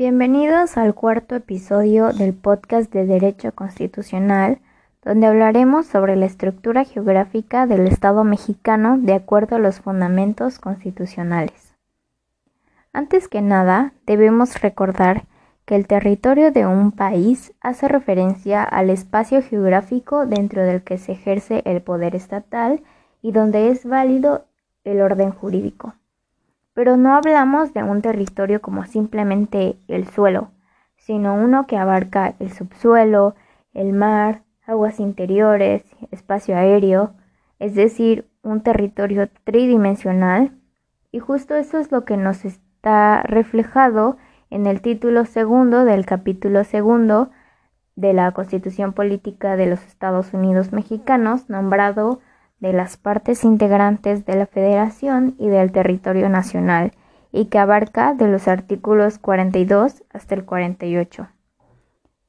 Bienvenidos al cuarto episodio del podcast de Derecho Constitucional, donde hablaremos sobre la estructura geográfica del Estado mexicano de acuerdo a los fundamentos constitucionales. Antes que nada, debemos recordar que el territorio de un país hace referencia al espacio geográfico dentro del que se ejerce el poder estatal y donde es válido el orden jurídico. Pero no hablamos de un territorio como simplemente el suelo, sino uno que abarca el subsuelo, el mar, aguas interiores, espacio aéreo, es decir, un territorio tridimensional. Y justo eso es lo que nos está reflejado en el título segundo del capítulo segundo de la Constitución Política de los Estados Unidos Mexicanos, nombrado de las partes integrantes de la Federación y del territorio nacional, y que abarca de los artículos 42 hasta el 48.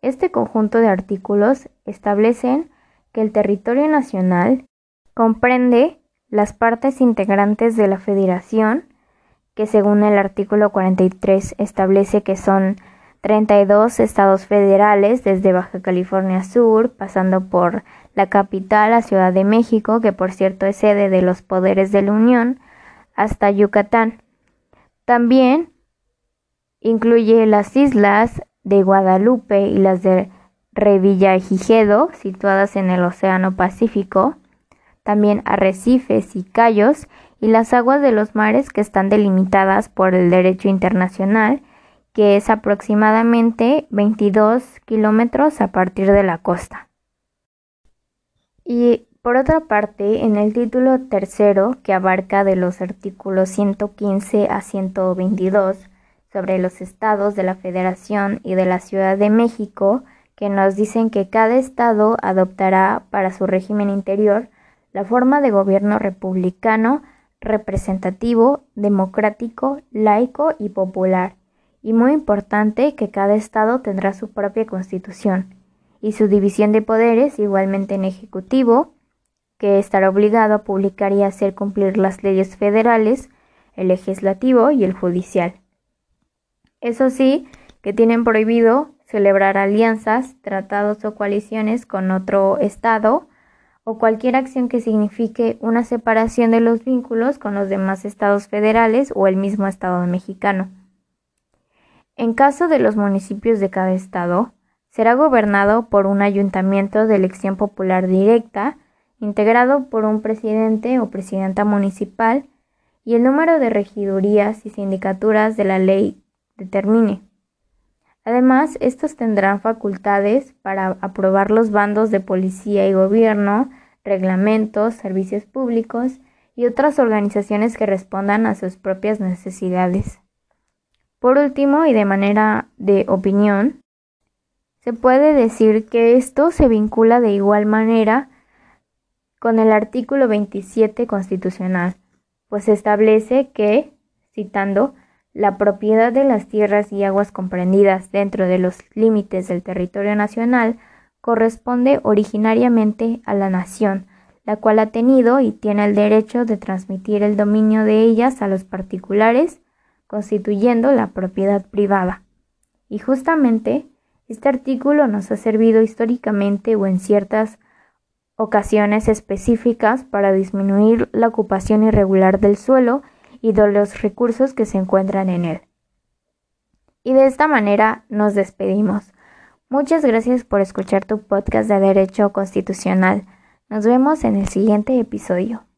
Este conjunto de artículos establecen que el territorio nacional comprende las partes integrantes de la Federación, que según el artículo 43 establece que son 32 estados federales desde Baja California Sur, pasando por la capital, la Ciudad de México, que por cierto es sede de los poderes de la Unión, hasta Yucatán. También incluye las islas de Guadalupe y las de Revillagigedo, situadas en el Océano Pacífico, también arrecifes y cayos, y las aguas de los mares que están delimitadas por el derecho internacional, que es aproximadamente 22 kilómetros a partir de la costa. Y por otra parte, en el título tercero, que abarca de los artículos 115 a 122 sobre los estados de la Federación y de la Ciudad de México, que nos dicen que cada estado adoptará para su régimen interior la forma de gobierno republicano, representativo, democrático, laico y popular, y muy importante que cada estado tendrá su propia constitución y su división de poderes igualmente en ejecutivo, que estará obligado a publicar y hacer cumplir las leyes federales, el legislativo y el judicial. Eso sí, que tienen prohibido celebrar alianzas, tratados o coaliciones con otro Estado o cualquier acción que signifique una separación de los vínculos con los demás estados federales o el mismo Estado mexicano. En caso de los municipios de cada estado, será gobernado por un ayuntamiento de elección popular directa, integrado por un presidente o presidenta municipal, y el número de regidurías y sindicaturas de la ley determine. Además, estos tendrán facultades para aprobar los bandos de policía y gobierno, reglamentos, servicios públicos y otras organizaciones que respondan a sus propias necesidades. Por último, y de manera de opinión, se puede decir que esto se vincula de igual manera con el artículo 27 constitucional, pues establece que, citando, la propiedad de las tierras y aguas comprendidas dentro de los límites del territorio nacional corresponde originariamente a la nación, la cual ha tenido y tiene el derecho de transmitir el dominio de ellas a los particulares, constituyendo la propiedad privada. Y justamente este artículo nos ha servido históricamente o en ciertas ocasiones específicas para disminuir la ocupación irregular del suelo y de los recursos que se encuentran en él. Y de esta manera nos despedimos. Muchas gracias por escuchar tu podcast de Derecho Constitucional. Nos vemos en el siguiente episodio.